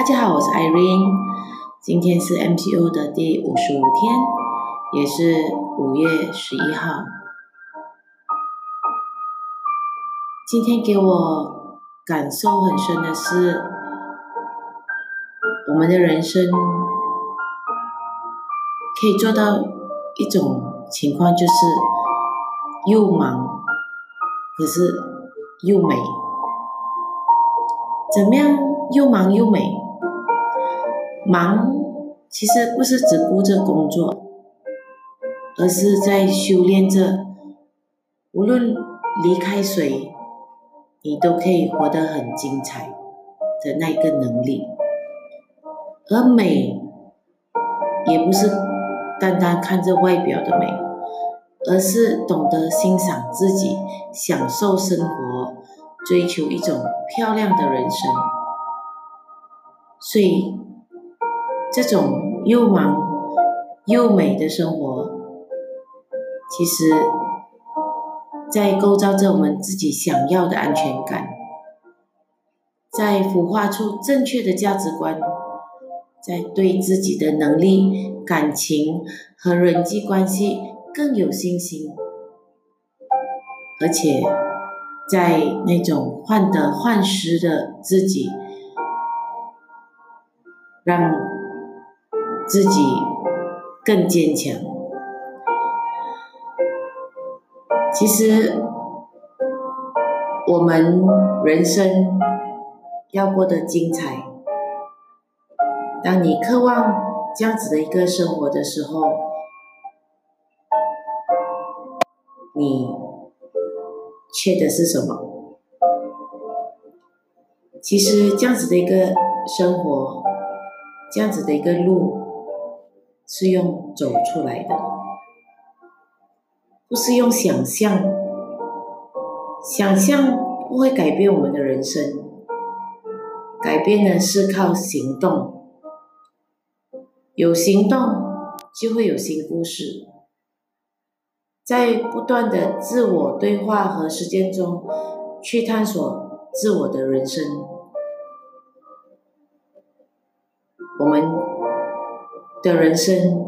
大家好，我是 Irene，今天是 MCO 的第五十五天，也是五月十一号。今天给我感受很深的是，我们的人生可以做到一种情况，就是又忙，可是又美。怎么样？又忙又美。忙其实不是只顾着工作，而是在修炼着，无论离开谁，你都可以活得很精彩的那个能力。而美，也不是单单看着外表的美，而是懂得欣赏自己，享受生活。追求一种漂亮的人生，所以这种又忙又美的生活，其实，在构造着我们自己想要的安全感，在孵化出正确的价值观，在对自己的能力、感情和人际关系更有信心，而且。在那种患得患失的自己，让自己更坚强。其实，我们人生要过得精彩。当你渴望这样子的一个生活的时候，你。缺的是什么？其实这样子的一个生活，这样子的一个路，是用走出来的，不是用想象。想象不会改变我们的人生，改变的是靠行动。有行动，就会有新故事。在不断的自我对话和实践中，去探索自我的人生。我们的人生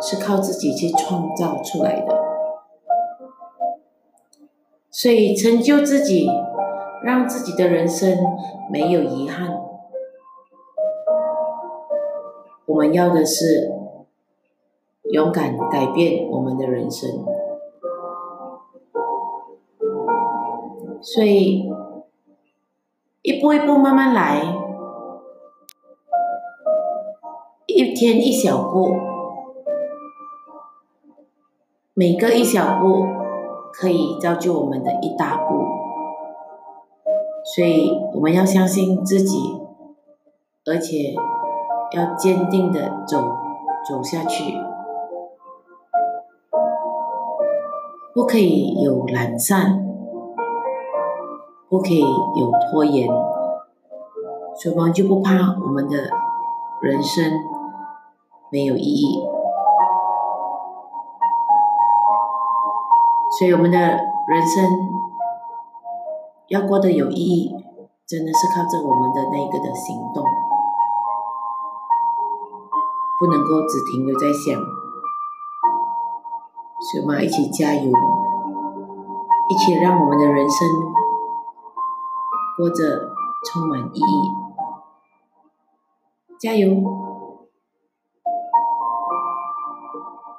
是靠自己去创造出来的，所以成就自己，让自己的人生没有遗憾。我们要的是勇敢改变我们的人生。所以，一步一步慢慢来，一天一小步，每个一小步可以造就我们的一大步。所以，我们要相信自己，而且要坚定的走走下去，不可以有懒散。不可以有拖延，所以我们就不怕我们的人生没有意义。所以我们的人生要过得有意义，真的是靠着我们的那个的行动，不能够只停留在想。所以我们一起加油，一起让我们的人生。过着充满意义，加油！Thank you.